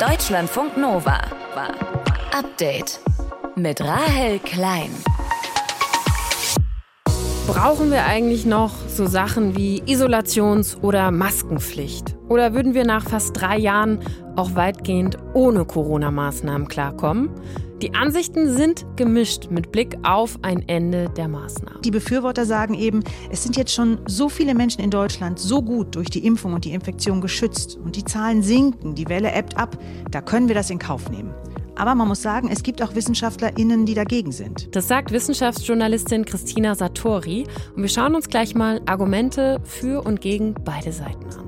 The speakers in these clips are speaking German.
Deutschlandfunk Nova. Update mit Rahel Klein. Brauchen wir eigentlich noch so Sachen wie Isolations- oder Maskenpflicht? Oder würden wir nach fast drei Jahren auch weitgehend ohne Corona-Maßnahmen klarkommen? Die Ansichten sind gemischt mit Blick auf ein Ende der Maßnahmen. Die Befürworter sagen eben, es sind jetzt schon so viele Menschen in Deutschland so gut durch die Impfung und die Infektion geschützt und die Zahlen sinken, die Welle ebbt ab, da können wir das in Kauf nehmen. Aber man muss sagen, es gibt auch WissenschaftlerInnen, die dagegen sind. Das sagt Wissenschaftsjournalistin Christina Satori. Und wir schauen uns gleich mal Argumente für und gegen beide Seiten an.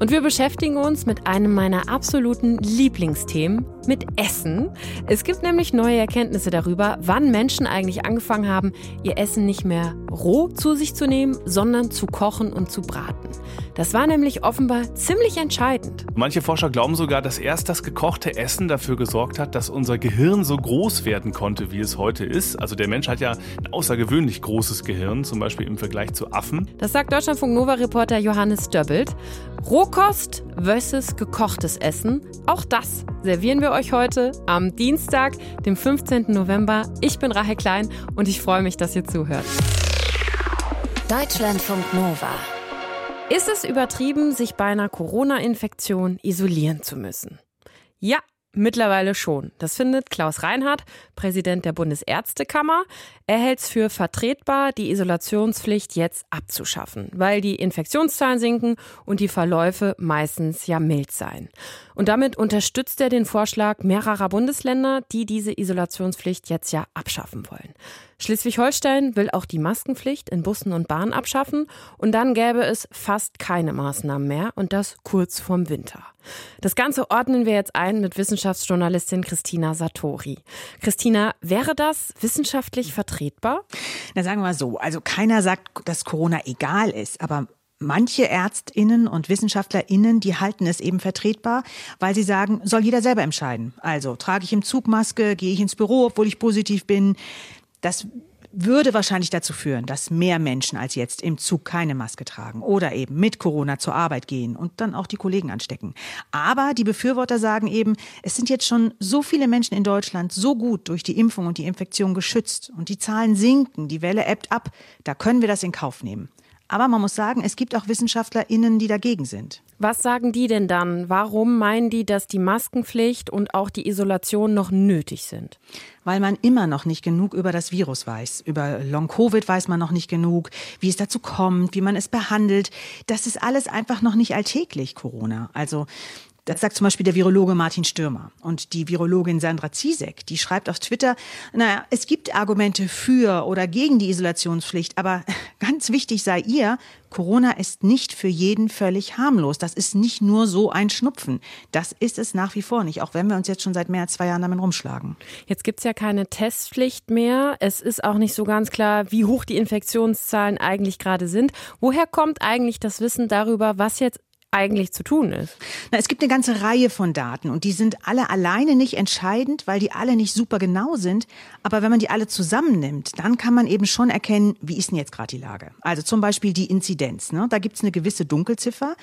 Und wir beschäftigen uns mit einem meiner absoluten Lieblingsthemen, mit Essen. Es gibt nämlich neue Erkenntnisse darüber, wann Menschen eigentlich angefangen haben, ihr Essen nicht mehr roh zu sich zu nehmen, sondern zu kochen und zu braten. Das war nämlich offenbar ziemlich entscheidend. Manche Forscher glauben sogar, dass erst das gekochte Essen dafür gesorgt hat, dass unser Gehirn so groß werden konnte, wie es heute ist. Also der Mensch hat ja ein außergewöhnlich großes Gehirn, zum Beispiel im Vergleich zu Affen. Das sagt Deutschlandfunk Nova-Reporter Johannes Döbbelt. Rohkost versus gekochtes Essen. Auch das servieren wir euch heute am Dienstag, dem 15. November. Ich bin Rahel Klein und ich freue mich, dass ihr zuhört. Deutschlandfunk Nova. Ist es übertrieben, sich bei einer Corona-Infektion isolieren zu müssen? Ja, Mittlerweile schon. Das findet Klaus Reinhardt, Präsident der Bundesärztekammer. Er hält es für vertretbar, die Isolationspflicht jetzt abzuschaffen, weil die Infektionszahlen sinken und die Verläufe meistens ja mild seien. Und damit unterstützt er den Vorschlag mehrerer Bundesländer, die diese Isolationspflicht jetzt ja abschaffen wollen. Schleswig-Holstein will auch die Maskenpflicht in Bussen und Bahnen abschaffen und dann gäbe es fast keine Maßnahmen mehr und das kurz vorm Winter. Das Ganze ordnen wir jetzt ein mit Wissenschaftsjournalistin Christina Satori. Christina, wäre das wissenschaftlich vertretbar? Na, sagen wir mal so. Also keiner sagt, dass Corona egal ist, aber Manche Ärztinnen und Wissenschaftlerinnen, die halten es eben vertretbar, weil sie sagen, soll jeder selber entscheiden. Also trage ich im Zug Maske, gehe ich ins Büro, obwohl ich positiv bin. Das würde wahrscheinlich dazu führen, dass mehr Menschen als jetzt im Zug keine Maske tragen oder eben mit Corona zur Arbeit gehen und dann auch die Kollegen anstecken. Aber die Befürworter sagen eben, es sind jetzt schon so viele Menschen in Deutschland so gut durch die Impfung und die Infektion geschützt und die Zahlen sinken, die Welle ebbt ab, da können wir das in Kauf nehmen. Aber man muss sagen, es gibt auch WissenschaftlerInnen, die dagegen sind. Was sagen die denn dann? Warum meinen die, dass die Maskenpflicht und auch die Isolation noch nötig sind? Weil man immer noch nicht genug über das Virus weiß. Über Long-Covid weiß man noch nicht genug, wie es dazu kommt, wie man es behandelt. Das ist alles einfach noch nicht alltäglich, Corona. Also das sagt zum Beispiel der Virologe Martin Stürmer. Und die Virologin Sandra Ziesek, die schreibt auf Twitter, naja, es gibt Argumente für oder gegen die Isolationspflicht, aber ganz wichtig sei ihr, Corona ist nicht für jeden völlig harmlos. Das ist nicht nur so ein Schnupfen. Das ist es nach wie vor nicht, auch wenn wir uns jetzt schon seit mehr als zwei Jahren damit rumschlagen. Jetzt gibt es ja keine Testpflicht mehr. Es ist auch nicht so ganz klar, wie hoch die Infektionszahlen eigentlich gerade sind. Woher kommt eigentlich das Wissen darüber, was jetzt eigentlich zu tun ist? Na, es gibt eine ganze Reihe von Daten und die sind alle alleine nicht entscheidend, weil die alle nicht super genau sind. Aber wenn man die alle zusammennimmt, dann kann man eben schon erkennen, wie ist denn jetzt gerade die Lage. Also zum Beispiel die Inzidenz. Ne? Da gibt es eine gewisse Dunkelziffer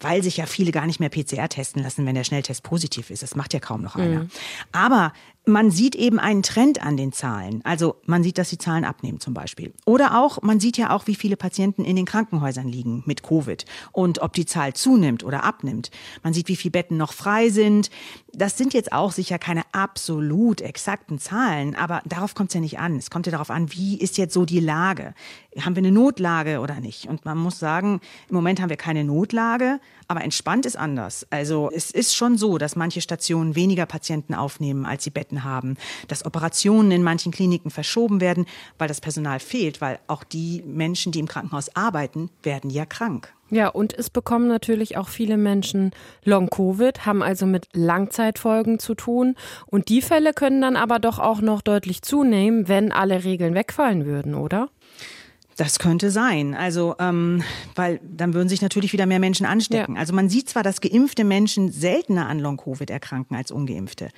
weil sich ja viele gar nicht mehr PCR testen lassen, wenn der Schnelltest positiv ist. Das macht ja kaum noch einer. Mhm. Aber man sieht eben einen Trend an den Zahlen. Also man sieht, dass die Zahlen abnehmen zum Beispiel. Oder auch, man sieht ja auch, wie viele Patienten in den Krankenhäusern liegen mit Covid und ob die Zahl zunimmt oder abnimmt. Man sieht, wie viele Betten noch frei sind. Das sind jetzt auch sicher keine absolut exakten Zahlen, aber darauf kommt es ja nicht an. Es kommt ja darauf an, wie ist jetzt so die Lage? Haben wir eine Notlage oder nicht? Und man muss sagen, im Moment haben wir keine Notlage, aber entspannt ist anders. Also es ist schon so, dass manche Stationen weniger Patienten aufnehmen, als sie Betten haben, dass Operationen in manchen Kliniken verschoben werden, weil das Personal fehlt, weil auch die Menschen, die im Krankenhaus arbeiten, werden ja krank. Ja, und es bekommen natürlich auch viele Menschen Long-Covid, haben also mit Langzeitfolgen zu tun. Und die Fälle können dann aber doch auch noch deutlich zunehmen, wenn alle Regeln wegfallen würden, oder? Das könnte sein. Also, ähm, weil dann würden sich natürlich wieder mehr Menschen anstecken. Ja. Also man sieht zwar, dass geimpfte Menschen seltener an Long-Covid erkranken als ungeimpfte.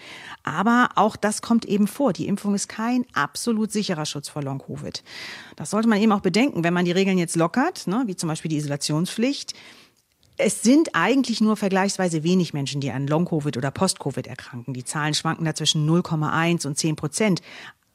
Aber auch das kommt eben vor. Die Impfung ist kein absolut sicherer Schutz vor Long-Covid. Das sollte man eben auch bedenken, wenn man die Regeln jetzt lockert, ne, wie zum Beispiel die Isolationspflicht Es sind eigentlich nur vergleichsweise wenig Menschen, die an Long-Covid oder Post-Covid erkranken. Die Zahlen schwanken da zwischen 0,1 und 10 Prozent.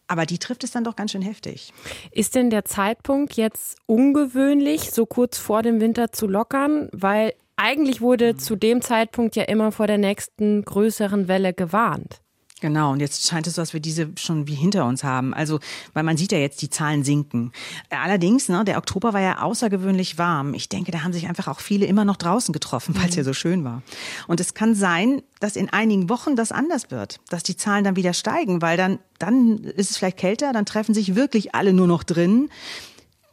Aber die trifft es dann doch ganz schön heftig. Ist denn der Zeitpunkt jetzt ungewöhnlich, so kurz vor dem Winter zu lockern? Weil eigentlich wurde zu dem Zeitpunkt ja immer vor der nächsten größeren Welle gewarnt. Genau, und jetzt scheint es so, dass wir diese schon wie hinter uns haben. Also, weil man sieht ja jetzt, die Zahlen sinken. Allerdings, ne, der Oktober war ja außergewöhnlich warm. Ich denke, da haben sich einfach auch viele immer noch draußen getroffen, weil es mhm. ja so schön war. Und es kann sein, dass in einigen Wochen das anders wird, dass die Zahlen dann wieder steigen, weil dann, dann ist es vielleicht kälter, dann treffen sich wirklich alle nur noch drin.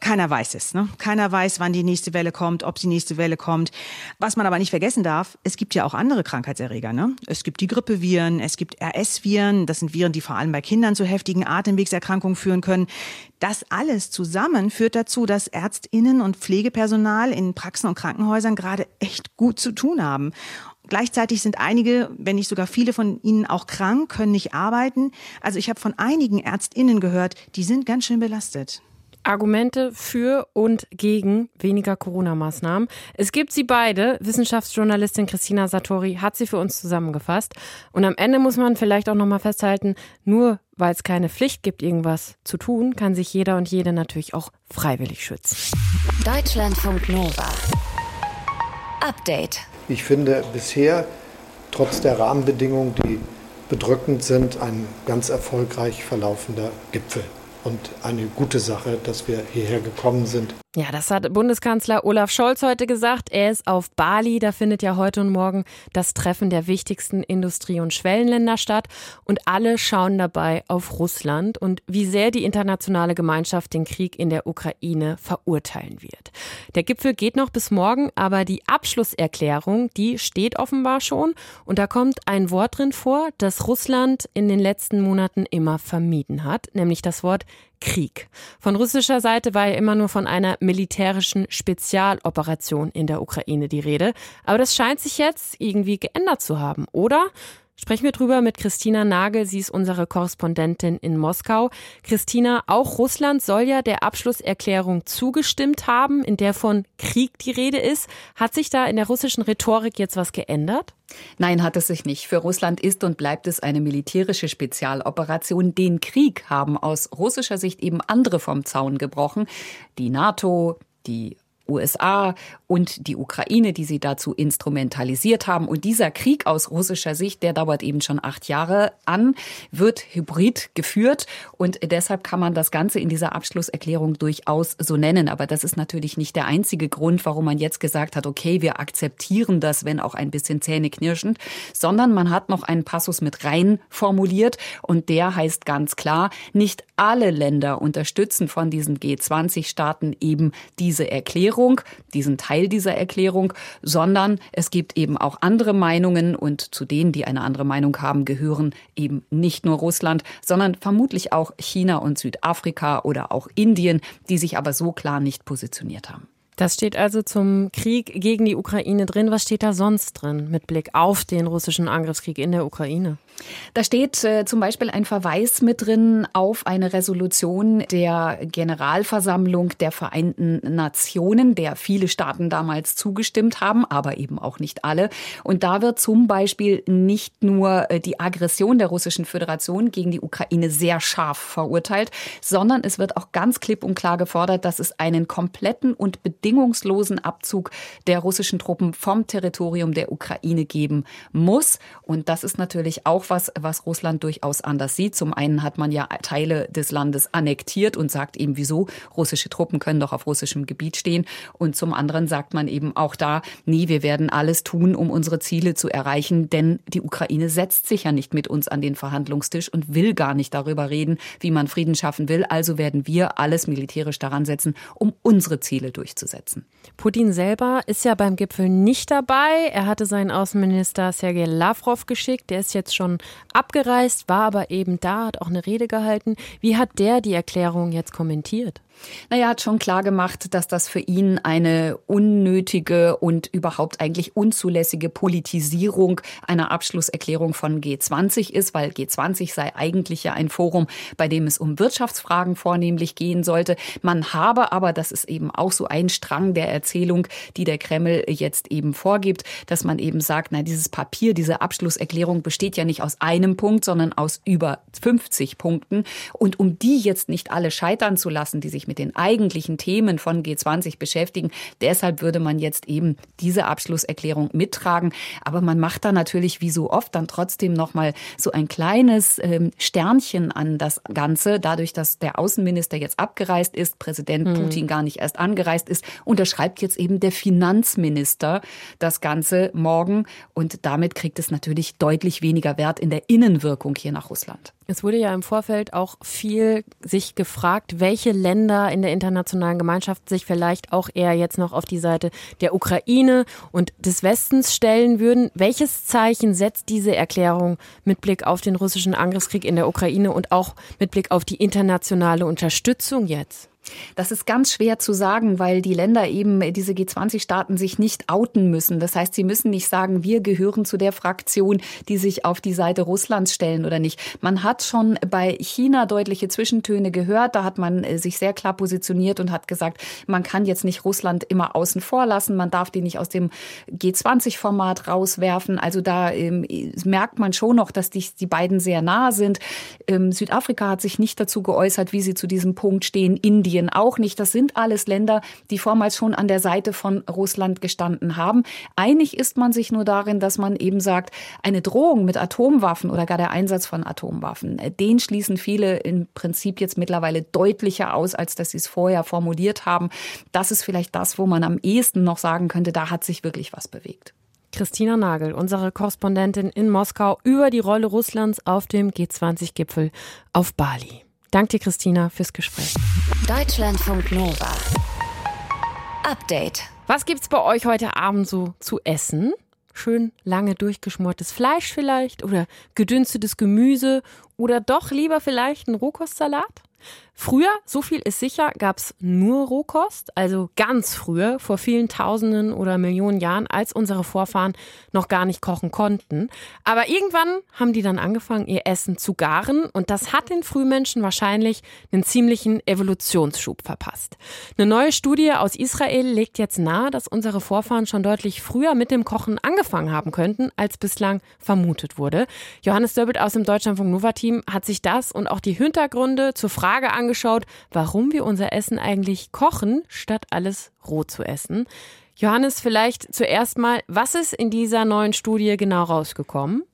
Keiner weiß es. Ne? Keiner weiß, wann die nächste Welle kommt, ob die nächste Welle kommt. Was man aber nicht vergessen darf, es gibt ja auch andere Krankheitserreger. Ne? Es gibt die Grippeviren, es gibt RS-Viren. Das sind Viren, die vor allem bei Kindern zu heftigen Atemwegserkrankungen führen können. Das alles zusammen führt dazu, dass Ärztinnen und Pflegepersonal in Praxen und Krankenhäusern gerade echt gut zu tun haben. Gleichzeitig sind einige, wenn nicht sogar viele von ihnen auch krank, können nicht arbeiten. Also ich habe von einigen Ärztinnen gehört, die sind ganz schön belastet. Argumente für und gegen weniger Corona-Maßnahmen. Es gibt sie beide. Wissenschaftsjournalistin Christina Satori hat sie für uns zusammengefasst. Und am Ende muss man vielleicht auch nochmal festhalten, nur weil es keine Pflicht gibt, irgendwas zu tun, kann sich jeder und jede natürlich auch freiwillig schützen. Deutschlandfunk Nova. Update. Ich finde bisher, trotz der Rahmenbedingungen, die bedrückend sind, ein ganz erfolgreich verlaufender Gipfel und eine gute Sache, dass wir hierher gekommen sind. Ja, das hat Bundeskanzler Olaf Scholz heute gesagt. Er ist auf Bali. Da findet ja heute und morgen das Treffen der wichtigsten Industrie- und Schwellenländer statt. Und alle schauen dabei auf Russland und wie sehr die internationale Gemeinschaft den Krieg in der Ukraine verurteilen wird. Der Gipfel geht noch bis morgen, aber die Abschlusserklärung, die steht offenbar schon. Und da kommt ein Wort drin vor, das Russland in den letzten Monaten immer vermieden hat, nämlich das Wort Krieg. Von russischer Seite war ja immer nur von einer militärischen Spezialoperation in der Ukraine die Rede. Aber das scheint sich jetzt irgendwie geändert zu haben, oder? Sprechen wir drüber mit Christina Nagel. Sie ist unsere Korrespondentin in Moskau. Christina, auch Russland soll ja der Abschlusserklärung zugestimmt haben, in der von Krieg die Rede ist. Hat sich da in der russischen Rhetorik jetzt was geändert? Nein, hat es sich nicht. Für Russland ist und bleibt es eine militärische Spezialoperation. Den Krieg haben aus russischer Sicht eben andere vom Zaun gebrochen. Die NATO, die USA und die Ukraine, die sie dazu instrumentalisiert haben. Und dieser Krieg aus russischer Sicht, der dauert eben schon acht Jahre an, wird hybrid geführt. Und deshalb kann man das Ganze in dieser Abschlusserklärung durchaus so nennen. Aber das ist natürlich nicht der einzige Grund, warum man jetzt gesagt hat, okay, wir akzeptieren das, wenn auch ein bisschen zähneknirschend, sondern man hat noch einen Passus mit rein formuliert. Und der heißt ganz klar, nicht alle Länder unterstützen von diesen G20-Staaten eben diese Erklärung, diesen Teil dieser Erklärung, sondern es gibt eben auch andere Meinungen und zu denen, die eine andere Meinung haben, gehören eben nicht nur Russland, sondern vermutlich auch China und Südafrika oder auch Indien, die sich aber so klar nicht positioniert haben. Das steht also zum Krieg gegen die Ukraine drin. Was steht da sonst drin mit Blick auf den russischen Angriffskrieg in der Ukraine? Da steht äh, zum Beispiel ein Verweis mit drin auf eine Resolution der Generalversammlung der Vereinten Nationen, der viele Staaten damals zugestimmt haben, aber eben auch nicht alle. Und da wird zum Beispiel nicht nur äh, die Aggression der Russischen Föderation gegen die Ukraine sehr scharf verurteilt, sondern es wird auch ganz klipp und klar gefordert, dass es einen kompletten und bedingungslosen Abzug der russischen Truppen vom Territorium der Ukraine geben muss. Und das ist natürlich auch was, was Russland durchaus anders sieht. Zum einen hat man ja Teile des Landes annektiert und sagt eben, wieso russische Truppen können doch auf russischem Gebiet stehen. Und zum anderen sagt man eben auch da, nee, wir werden alles tun, um unsere Ziele zu erreichen, denn die Ukraine setzt sich ja nicht mit uns an den Verhandlungstisch und will gar nicht darüber reden, wie man Frieden schaffen will. Also werden wir alles militärisch daran setzen, um unsere Ziele durchzusetzen umzusetzen. Putin selber ist ja beim Gipfel nicht dabei. Er hatte seinen Außenminister Sergei Lavrov geschickt. Der ist jetzt schon abgereist, war aber eben da, hat auch eine Rede gehalten. Wie hat der die Erklärung jetzt kommentiert? Naja, hat schon klar gemacht, dass das für ihn eine unnötige und überhaupt eigentlich unzulässige Politisierung einer Abschlusserklärung von G20 ist, weil G20 sei eigentlich ja ein Forum, bei dem es um Wirtschaftsfragen vornehmlich gehen sollte. Man habe aber, das ist eben auch so ein Strang der Erzählung, die der Kreml jetzt eben vorgibt, dass man eben sagt, na, dieses Papier, diese Abschlusserklärung besteht ja nicht aus einem Punkt, sondern aus über 50 Punkten. Und um die jetzt nicht alle scheitern zu lassen, die sich mit den eigentlichen Themen von G20 beschäftigen. Deshalb würde man jetzt eben diese Abschlusserklärung mittragen. Aber man macht da natürlich wie so oft dann trotzdem noch mal so ein kleines ähm, Sternchen an das Ganze, dadurch, dass der Außenminister jetzt abgereist ist, Präsident hm. Putin gar nicht erst angereist ist, unterschreibt jetzt eben der Finanzminister das Ganze morgen und damit kriegt es natürlich deutlich weniger Wert in der Innenwirkung hier nach Russland. Es wurde ja im Vorfeld auch viel sich gefragt, welche Länder in der internationalen Gemeinschaft sich vielleicht auch eher jetzt noch auf die Seite der Ukraine und des Westens stellen würden. Welches Zeichen setzt diese Erklärung mit Blick auf den russischen Angriffskrieg in der Ukraine und auch mit Blick auf die internationale Unterstützung jetzt? Das ist ganz schwer zu sagen, weil die Länder eben, diese G20-Staaten, sich nicht outen müssen. Das heißt, sie müssen nicht sagen, wir gehören zu der Fraktion, die sich auf die Seite Russlands stellen oder nicht. Man hat schon bei China deutliche Zwischentöne gehört. Da hat man äh, sich sehr klar positioniert und hat gesagt, man kann jetzt nicht Russland immer außen vor lassen. Man darf die nicht aus dem G20-Format rauswerfen. Also da ähm, merkt man schon noch, dass die, die beiden sehr nah sind. Ähm, Südafrika hat sich nicht dazu geäußert, wie sie zu diesem Punkt stehen. Indien Indien auch nicht. Das sind alles Länder, die vormals schon an der Seite von Russland gestanden haben. Einig ist man sich nur darin, dass man eben sagt, eine Drohung mit Atomwaffen oder gar der Einsatz von Atomwaffen, äh, den schließen viele im Prinzip jetzt mittlerweile deutlicher aus, als dass sie es vorher formuliert haben. Das ist vielleicht das, wo man am ehesten noch sagen könnte, da hat sich wirklich was bewegt. Christina Nagel, unsere Korrespondentin in Moskau, über die Rolle Russlands auf dem G20-Gipfel auf Bali. Danke dir, Christina, fürs Gespräch. Deutschlandfunk Nova. Update. Was gibt's bei euch heute Abend so zu essen? Schön lange durchgeschmortes Fleisch vielleicht oder gedünstetes Gemüse oder doch lieber vielleicht ein Rohkostsalat? Früher, so viel ist sicher, gab's nur Rohkost, also ganz früher, vor vielen Tausenden oder Millionen Jahren, als unsere Vorfahren noch gar nicht kochen konnten. Aber irgendwann haben die dann angefangen, ihr Essen zu garen und das hat den Frühmenschen wahrscheinlich einen ziemlichen Evolutionsschub verpasst. Eine neue Studie aus Israel legt jetzt nahe, dass unsere Vorfahren schon deutlich früher mit dem Kochen angefangen haben könnten, als bislang vermutet wurde. Johannes Döbbelt aus dem Deutschlandfunk Nova Team hat sich das und auch die Hintergründe zur Frage angeschaut, angeschaut, warum wir unser Essen eigentlich kochen, statt alles roh zu essen. Johannes, vielleicht zuerst mal, was ist in dieser neuen Studie genau rausgekommen?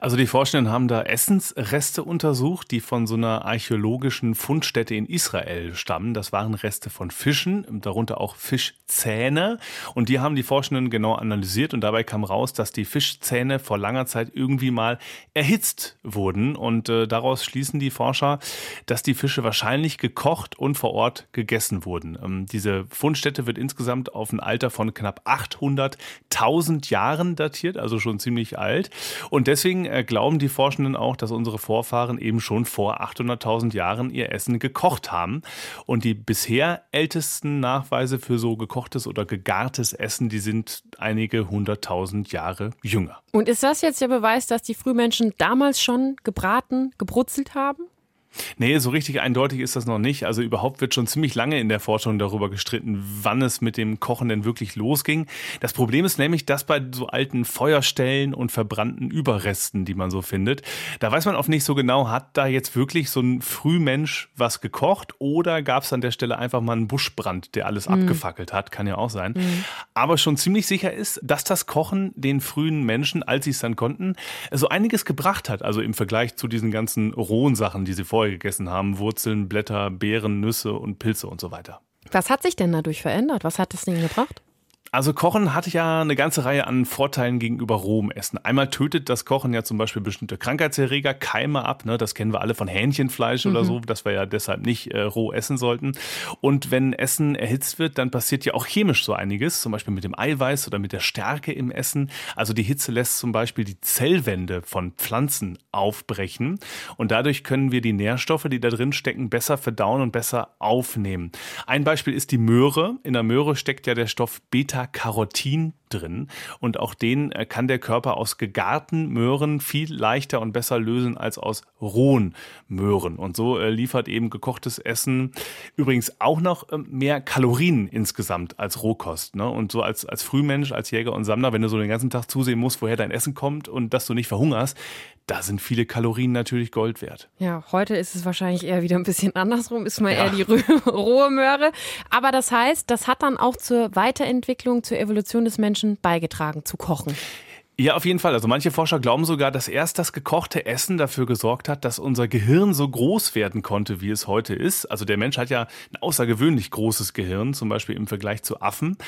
Also die Forschenden haben da Essensreste untersucht, die von so einer archäologischen Fundstätte in Israel stammen. Das waren Reste von Fischen, darunter auch Fischzähne. Und die haben die Forschenden genau analysiert und dabei kam raus, dass die Fischzähne vor langer Zeit irgendwie mal erhitzt wurden. Und äh, daraus schließen die Forscher, dass die Fische wahrscheinlich gekocht und vor Ort gegessen wurden. Ähm, diese Fundstätte wird insgesamt auf ein Alter von knapp 800.000 Jahren datiert, also schon ziemlich alt. Und deswegen deswegen äh, glauben die Forschenden auch, dass unsere Vorfahren eben schon vor 800.000 Jahren ihr Essen gekocht haben. Und die bisher ältesten Nachweise für so gekochtes oder gegartes Essen, die sind einige hunderttausend Jahre jünger. Und ist das jetzt der Beweis, dass die Frühmenschen damals schon gebraten, gebrutzelt haben? Nee, so richtig eindeutig ist das noch nicht. Also überhaupt wird schon ziemlich lange in der Forschung darüber gestritten, wann es mit dem Kochen denn wirklich losging. Das Problem ist nämlich, dass bei so alten Feuerstellen und verbrannten Überresten, die man so findet, da weiß man oft nicht so genau, hat da jetzt wirklich so ein Frühmensch was gekocht oder gab es an der Stelle einfach mal einen Buschbrand, der alles mhm. abgefackelt hat, kann ja auch sein. Mhm. Aber schon ziemlich sicher ist, dass das Kochen den frühen Menschen, als sie es dann konnten, so einiges gebracht hat. Also im Vergleich zu diesen ganzen rohen Sachen, die sie vorher vorher gegessen haben. Wurzeln, Blätter, Beeren, Nüsse und Pilze und so weiter. Was hat sich denn dadurch verändert? Was hat das Ding gebracht? Also Kochen hat ja eine ganze Reihe an Vorteilen gegenüber rohem Essen. Einmal tötet das Kochen ja zum Beispiel bestimmte Krankheitserreger, Keime ab. Ne? Das kennen wir alle von Hähnchenfleisch mhm. oder so, dass wir ja deshalb nicht äh, roh essen sollten. Und wenn Essen erhitzt wird, dann passiert ja auch chemisch so einiges, zum Beispiel mit dem Eiweiß oder mit der Stärke im Essen. Also die Hitze lässt zum Beispiel die Zellwände von Pflanzen aufbrechen und dadurch können wir die Nährstoffe, die da drin stecken, besser verdauen und besser aufnehmen. Ein Beispiel ist die Möhre. In der Möhre steckt ja der Stoff Beta Beta-Carotin drin und auch den äh, kann der Körper aus gegarten Möhren viel leichter und besser lösen als aus rohen Möhren. Und so äh, liefert eben gekochtes Essen übrigens auch noch ähm, mehr Kalorien insgesamt als Rohkost. Ne? Und so als, als Frühmensch, als Jäger und Sammler, wenn du so den ganzen Tag zusehen musst, woher dein Essen kommt und dass du nicht verhungerst, da sind viele Kalorien natürlich Gold wert. Ja, heute ist es wahrscheinlich eher wieder ein bisschen andersrum, ist mal ja. eher die rohe Möhre. Aber das heißt, das hat dann auch zur Weiterentwicklung, zur Evolution des Menschen beigetragen, zu kochen. Ja, auf jeden Fall. Also manche Forscher glauben sogar, dass erst das gekochte Essen dafür gesorgt hat, dass unser Gehirn so groß werden konnte, wie es heute ist. Also der Mensch hat ja ein außergewöhnlich großes Gehirn, zum Beispiel im Vergleich zu Affen.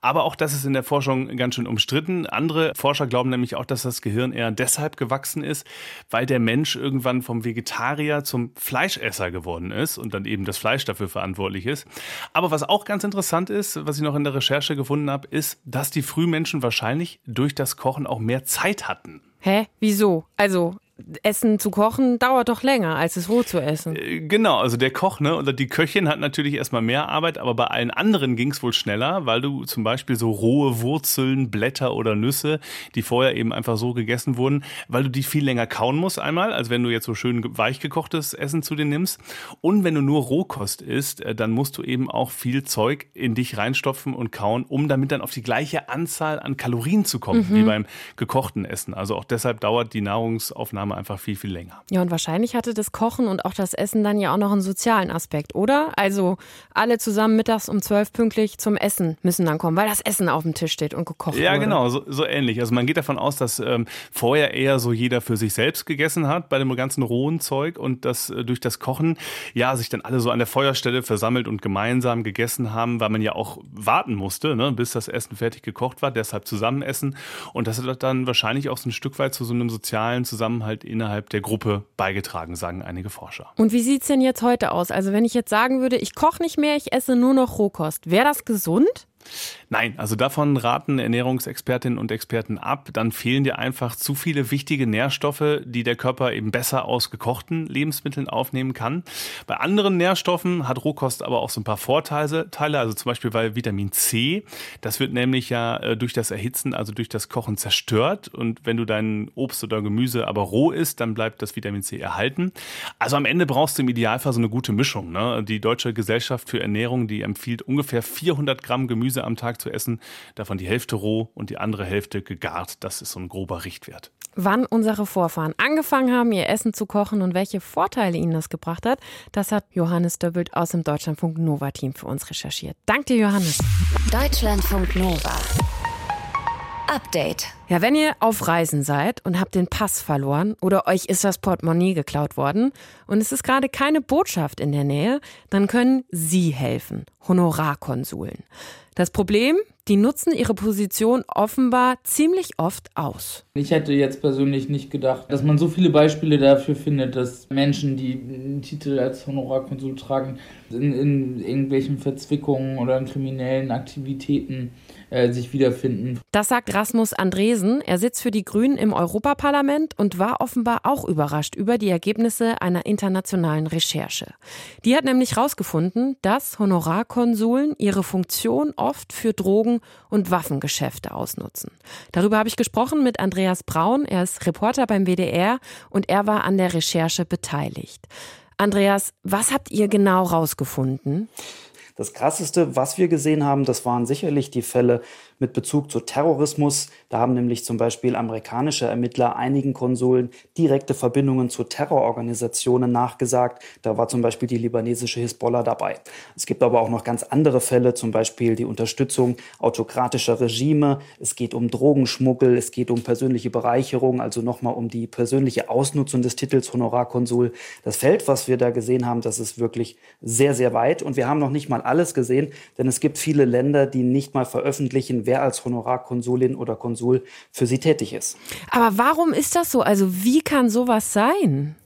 Aber auch das ist in der Forschung ganz schön umstritten. Andere Forscher glauben nämlich auch, dass das Gehirn eher deshalb gewachsen ist, weil der Mensch irgendwann vom Vegetarier zum Fleischesser geworden ist und dann eben das Fleisch dafür verantwortlich ist. Aber was auch ganz interessant ist, was ich noch in der Recherche gefunden habe, ist, dass die Frühmenschen wahrscheinlich durch das Kochen auch mehr Zeit hatten. Hä? Wieso? Also, Essen zu kochen dauert doch länger, als es roh zu essen. Äh, genau, also der Koch ne, oder die Köchin hat natürlich erstmal mehr Arbeit, aber bei allen anderen ging es wohl schneller, weil du zum Beispiel so rohe Wurzeln, Blätter oder Nüsse, die vorher eben einfach so gegessen wurden, weil du die viel länger kauen musst einmal, als wenn du jetzt so schön weich gekochtes Essen zu dir nimmst. Und wenn du nur Rohkost isst, äh, dann musst du eben auch viel Zeug in dich reinstopfen und kauen, um damit dann auf die gleiche Anzahl an Kalorien zu kommen, mhm. wie beim gekochten Essen. Also auch deshalb dauert die Nahrungsaufnahme Aufnahme einfach viel, viel länger. Ja, und wahrscheinlich hatte das Kochen und auch das Essen dann ja auch noch einen sozialen Aspekt, oder? Also alle zusammen mittags um zwölf pünktlich zum Essen müssen dann kommen, weil das Essen auf dem Tisch steht und gekocht ja, wurde. Ja, genau, so, so, ähnlich. Also man geht davon aus, dass ähm, vorher eher so jeder für sich selbst gegessen hat bei dem ganzen rohen Zeug und dass äh, durch das Kochen ja sich dann alle so an der Feuerstelle versammelt und gemeinsam gegessen haben, weil man ja auch warten musste, ne, bis das Essen fertig gekocht war, deshalb zusammen essen. Und das hat dann wahrscheinlich auch so ein Stück weit zu so einem sozialen Zusammenhalt halt innerhalb der Gruppe beigetragen, sagen einige Forscher. Und wie sieht es denn jetzt heute aus? Also wenn ich jetzt sagen würde, ich koche nicht mehr, ich esse nur noch Rohkost, wäre das gesund? Nein, also davon raten Ernährungsexpertinnen und Experten ab. Dann fehlen dir einfach zu viele wichtige Nährstoffe, die der Körper eben besser aus gekochten Lebensmitteln aufnehmen kann. Bei anderen Nährstoffen hat Rohkost aber auch so ein paar Vorteile, also zum Beispiel bei Vitamin C. Das wird nämlich ja äh, durch das Erhitzen, also durch das Kochen zerstört. Und wenn du dein Obst oder Gemüse aber roh isst, dann bleibt das Vitamin C erhalten. Also am Ende brauchst du im Idealfall so eine gute Mischung. Ne? Die Deutsche Gesellschaft für Ernährung, die empfiehlt ungefähr 400 Gramm Gemüse Gemüse am Tag zu essen, davon die Hälfte roh und die andere Hälfte gegart. Das ist so ein grober Richtwert. Wann unsere Vorfahren angefangen haben, ihr Essen zu kochen und welche Vorteile ihnen das gebracht hat, das hat Johannes Döbbelt aus dem Deutschlandfunk Nova Team für uns recherchiert. Dank dir, Johannes. Deutschlandfunk Nova. Update. Ja, wenn ihr auf Reisen seid und habt den Pass verloren oder euch ist das Portemonnaie geklaut worden und es ist gerade keine Botschaft in der Nähe, dann können Sie helfen. Honorarkonsuln. Das Problem, die nutzen ihre Position offenbar ziemlich oft aus. Ich hätte jetzt persönlich nicht gedacht, dass man so viele Beispiele dafür findet, dass Menschen, die einen Titel als Honorarkonsul tragen, in, in irgendwelchen Verzwickungen oder in kriminellen Aktivitäten äh, sich wiederfinden. Das sagt Rasmus Andresen. Er sitzt für die Grünen im Europaparlament und war offenbar auch überrascht über die Ergebnisse einer internationalen Recherche. Die hat nämlich herausgefunden, dass Honorarkonsuln ihre Funktion oft für Drogen- und Waffengeschäfte ausnutzen. Darüber habe ich gesprochen mit Andreas Braun. Er ist Reporter beim WDR und er war an der Recherche beteiligt. Andreas, was habt ihr genau rausgefunden? Das Krasseste, was wir gesehen haben, das waren sicherlich die Fälle mit Bezug zu Terrorismus. Da haben nämlich zum Beispiel amerikanische Ermittler einigen Konsuln direkte Verbindungen zu Terrororganisationen nachgesagt. Da war zum Beispiel die libanesische Hisbollah dabei. Es gibt aber auch noch ganz andere Fälle, zum Beispiel die Unterstützung autokratischer Regime. Es geht um Drogenschmuggel, es geht um persönliche Bereicherung, also nochmal um die persönliche Ausnutzung des Titels Honorarkonsul. Das Feld, was wir da gesehen haben, das ist wirklich sehr, sehr weit. Und wir haben noch nicht mal alles gesehen, denn es gibt viele Länder, die nicht mal veröffentlichen, wer als Honorarkonsulin oder Konsul für sie tätig ist. Aber warum ist das so? Also wie kann sowas sein?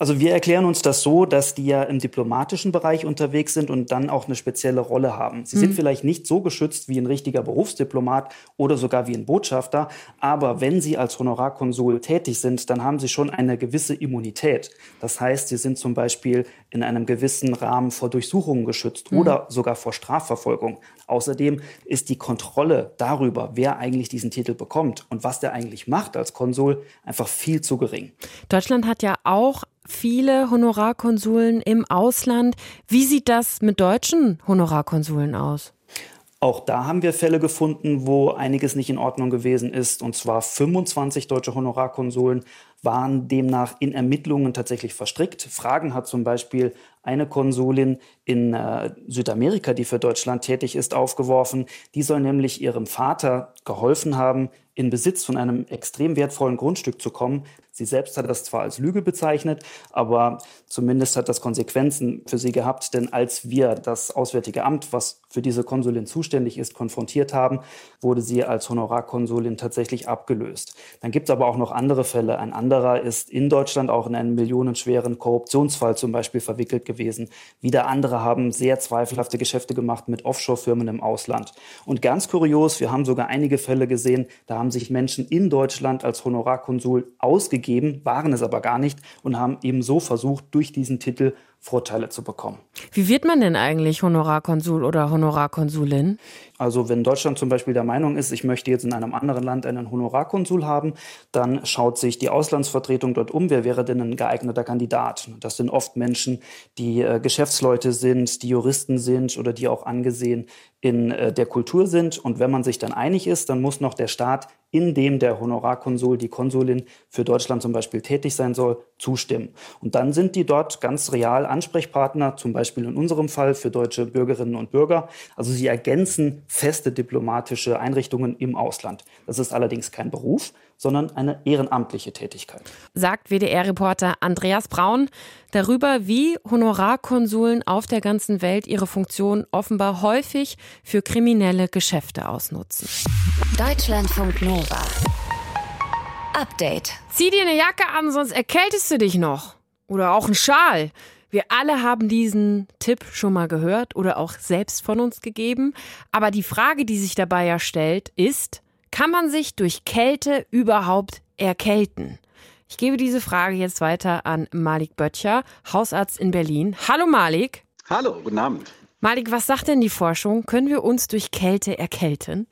Also wir erklären uns das so, dass die ja im diplomatischen Bereich unterwegs sind und dann auch eine spezielle Rolle haben. Sie mhm. sind vielleicht nicht so geschützt wie ein richtiger Berufsdiplomat oder sogar wie ein Botschafter, aber wenn sie als Honorarkonsul tätig sind, dann haben sie schon eine gewisse Immunität. Das heißt, sie sind zum Beispiel in einem gewissen Rahmen vor Durchsuchungen geschützt mhm. oder sogar vor Strafverfolgung. Außerdem ist die Kontrolle darüber, wer eigentlich diesen Titel bekommt und was der eigentlich macht als Konsul, einfach viel zu gering. Deutschland hat ja auch viele Honorarkonsuln im Ausland. Wie sieht das mit deutschen Honorarkonsuln aus? Auch da haben wir Fälle gefunden, wo einiges nicht in Ordnung gewesen ist. Und zwar 25 deutsche Honorarkonsuln waren demnach in Ermittlungen tatsächlich verstrickt. Fragen hat zum Beispiel eine Konsulin in äh, Südamerika, die für Deutschland tätig ist, aufgeworfen. Die soll nämlich ihrem Vater geholfen haben, in Besitz von einem extrem wertvollen Grundstück zu kommen. Sie selbst hat das zwar als Lüge bezeichnet, aber zumindest hat das Konsequenzen für sie gehabt, denn als wir das Auswärtige Amt, was für diese Konsulin zuständig ist, konfrontiert haben, wurde sie als Honorarkonsulin tatsächlich abgelöst. Dann gibt es aber auch noch andere Fälle. Ein anderer ist in Deutschland auch in einen millionenschweren Korruptionsfall zum Beispiel verwickelt gewesen. Wieder andere haben sehr zweifelhafte Geschäfte gemacht mit Offshore-Firmen im Ausland. Und ganz kurios, wir haben sogar einige Fälle gesehen, da haben sich Menschen in Deutschland als Honorarkonsul ausgegeben, waren es aber gar nicht und haben eben so versucht, durch diesen Titel Vorteile zu bekommen. Wie wird man denn eigentlich Honorarkonsul oder Honorarkonsulin? Also wenn Deutschland zum Beispiel der Meinung ist, ich möchte jetzt in einem anderen Land einen Honorarkonsul haben, dann schaut sich die Auslandsvertretung dort um, wer wäre denn ein geeigneter Kandidat. Das sind oft Menschen, die äh, Geschäftsleute sind, die Juristen sind oder die auch angesehen in äh, der Kultur sind. Und wenn man sich dann einig ist, dann muss noch der Staat, in dem der Honorarkonsul, die Konsulin für Deutschland zum Beispiel tätig sein soll, zustimmen. Und dann sind die dort ganz real Ansprechpartner, zum Beispiel in unserem Fall für deutsche Bürgerinnen und Bürger. Also sie ergänzen feste diplomatische Einrichtungen im Ausland. Das ist allerdings kein Beruf, sondern eine ehrenamtliche Tätigkeit. Sagt WDR-Reporter Andreas Braun darüber, wie Honorarkonsuln auf der ganzen Welt ihre Funktion offenbar häufig für kriminelle Geschäfte ausnutzen. Deutschlandfunk Nova. Update. Zieh dir eine Jacke an, sonst erkältest du dich noch. Oder auch einen Schal. Wir alle haben diesen Tipp schon mal gehört oder auch selbst von uns gegeben. Aber die Frage, die sich dabei ja stellt, ist, kann man sich durch Kälte überhaupt erkälten? Ich gebe diese Frage jetzt weiter an Malik Böttcher, Hausarzt in Berlin. Hallo Malik. Hallo, guten Abend. Malik, was sagt denn die Forschung? Können wir uns durch Kälte erkälten?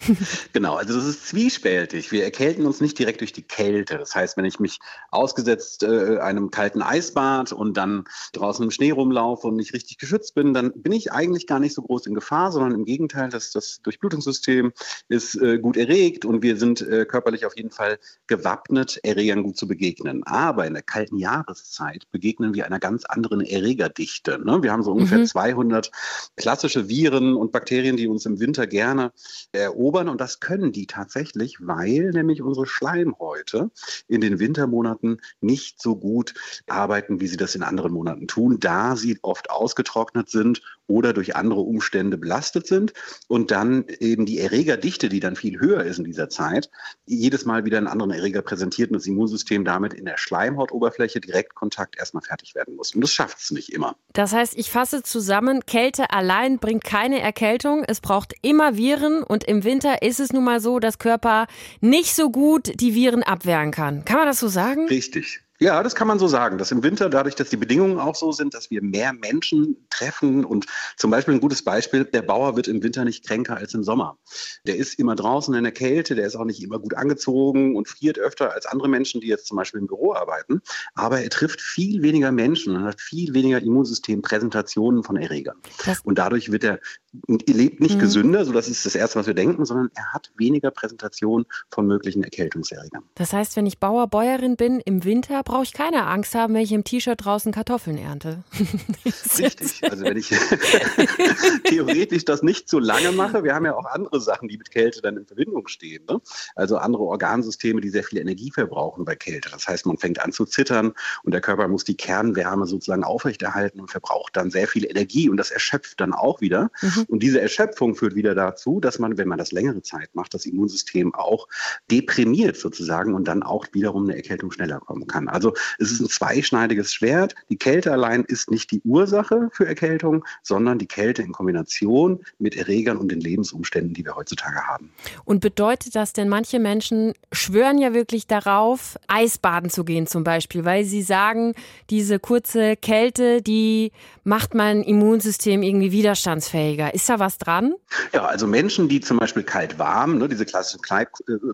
genau, also das ist zwiespältig. Wir erkälten uns nicht direkt durch die Kälte. Das heißt, wenn ich mich ausgesetzt äh, einem kalten Eisbad und dann draußen im Schnee rumlaufe und nicht richtig geschützt bin, dann bin ich eigentlich gar nicht so groß in Gefahr, sondern im Gegenteil, das, das Durchblutungssystem ist äh, gut erregt und wir sind äh, körperlich auf jeden Fall gewappnet, Erregern gut zu begegnen. Aber in der kalten Jahreszeit begegnen wir einer ganz anderen Erregerdichte. Ne? Wir haben so ungefähr mhm. 200 klassische Viren und Bakterien, die uns im Winter gerne erobern erobern. Und das können die tatsächlich, weil nämlich unsere Schleimhäute in den Wintermonaten nicht so gut arbeiten, wie sie das in anderen Monaten tun, da sie oft ausgetrocknet sind oder durch andere Umstände belastet sind und dann eben die Erregerdichte, die dann viel höher ist in dieser Zeit, jedes Mal wieder einen anderen Erreger präsentiert und das Immunsystem damit in der Schleimhautoberfläche Direktkontakt erstmal fertig werden muss. Und das schafft es nicht immer. Das heißt, ich fasse zusammen, Kälte allein bringt keine Erkältung. Es braucht immer Viren und im Winter ist es nun mal so, dass Körper nicht so gut die Viren abwehren kann. Kann man das so sagen? Richtig. Ja, das kann man so sagen, dass im Winter, dadurch, dass die Bedingungen auch so sind, dass wir mehr Menschen treffen und zum Beispiel ein gutes Beispiel, der Bauer wird im Winter nicht kränker als im Sommer. Der ist immer draußen in der Kälte, der ist auch nicht immer gut angezogen und friert öfter als andere Menschen, die jetzt zum Beispiel im Büro arbeiten. Aber er trifft viel weniger Menschen und hat viel weniger Immunsystempräsentationen von Erregern. Das und dadurch wird er lebt nicht mhm. gesünder, so das ist das Erste, was wir denken, sondern er hat weniger Präsentation von möglichen Erkältungserregern. Das heißt, wenn ich Bauer, Bäuerin bin im Winter, brauche ich keine Angst haben, wenn ich im T-Shirt draußen Kartoffeln ernte. Richtig. Also wenn ich theoretisch das nicht so lange mache, wir haben ja auch andere Sachen, die mit Kälte dann in Verbindung stehen. Ne? Also andere Organsysteme, die sehr viel Energie verbrauchen bei Kälte. Das heißt, man fängt an zu zittern und der Körper muss die Kernwärme sozusagen aufrechterhalten und verbraucht dann sehr viel Energie und das erschöpft dann auch wieder. Mhm. Und diese Erschöpfung führt wieder dazu, dass man, wenn man das längere Zeit macht, das Immunsystem auch deprimiert sozusagen und dann auch wiederum eine Erkältung schneller kommen kann. Also es ist ein zweischneidiges Schwert. Die Kälte allein ist nicht die Ursache für Erkältung, sondern die Kälte in Kombination mit Erregern und den Lebensumständen, die wir heutzutage haben. Und bedeutet das denn, manche Menschen schwören ja wirklich darauf, Eisbaden zu gehen zum Beispiel, weil sie sagen, diese kurze Kälte, die macht mein Immunsystem irgendwie widerstandsfähiger. Ist da was dran? Ja, also Menschen, die zum Beispiel kalt-warm, ne, diese klassischen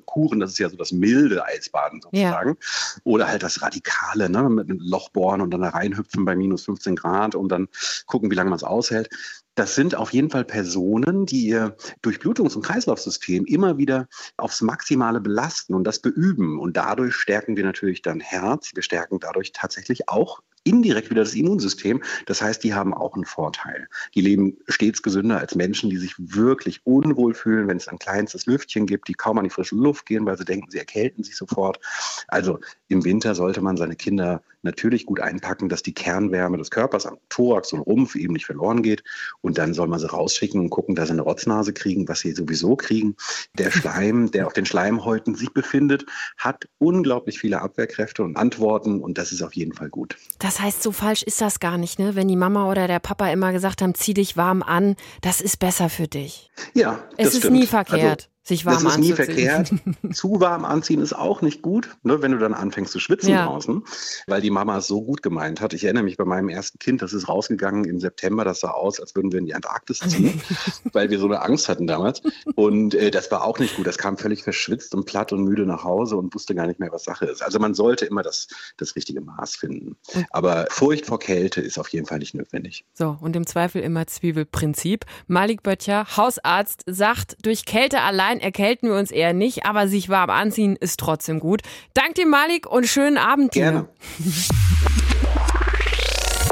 Kuren, das ist ja so das milde Eisbaden sozusagen, ja. oder halt das Radikale, ne, mit einem Loch bohren und dann da reinhüpfen bei minus 15 Grad und dann gucken, wie lange man es aushält. Das sind auf jeden Fall Personen, die ihr Durchblutungs- und Kreislaufsystem immer wieder aufs Maximale belasten und das beüben. Und dadurch stärken wir natürlich dann Herz. Wir stärken dadurch tatsächlich auch indirekt wieder das Immunsystem. Das heißt, die haben auch einen Vorteil. Die leben stets gesünder als Menschen, die sich wirklich unwohl fühlen, wenn es ein kleinstes Lüftchen gibt, die kaum an die frische Luft gehen, weil sie denken, sie erkälten sich sofort. Also im Winter sollte man seine Kinder natürlich gut einpacken, dass die Kernwärme des Körpers am Thorax und Rumpf eben nicht verloren geht. Und dann soll man sie rausschicken und gucken, dass sie eine Rotznase kriegen, was sie sowieso kriegen. Der Schleim, der auf den Schleimhäuten sich befindet, hat unglaublich viele Abwehrkräfte und Antworten und das ist auf jeden Fall gut. Das heißt, so falsch ist das gar nicht, ne? Wenn die Mama oder der Papa immer gesagt haben, zieh dich warm an, das ist besser für dich. Ja, es ist stimmt. nie verkehrt. Also sich warm das ist nie verkehrt. Zu warm anziehen ist auch nicht gut, ne, wenn du dann anfängst zu schwitzen ja. draußen, weil die Mama es so gut gemeint hat. Ich erinnere mich bei meinem ersten Kind, das ist rausgegangen im September, das sah aus, als würden wir in die Antarktis ziehen, weil wir so eine Angst hatten damals. Und äh, das war auch nicht gut. Das kam völlig verschwitzt und platt und müde nach Hause und wusste gar nicht mehr, was Sache ist. Also man sollte immer das, das richtige Maß finden. Aber Furcht vor Kälte ist auf jeden Fall nicht notwendig. So, und im Zweifel immer Zwiebelprinzip. Malik Böttcher, Hausarzt, sagt, durch Kälte allein erkälten wir uns eher nicht, aber sich warm anziehen ist trotzdem gut. Dank dir, Malik, und schönen Abend dir. Gerne.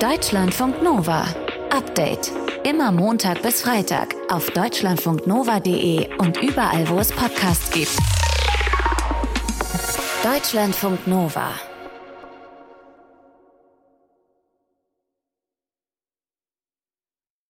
Deutschlandfunk Nova. Update. Immer Montag bis Freitag auf deutschlandfunknova.de und überall, wo es Podcasts gibt. Deutschlandfunk Nova.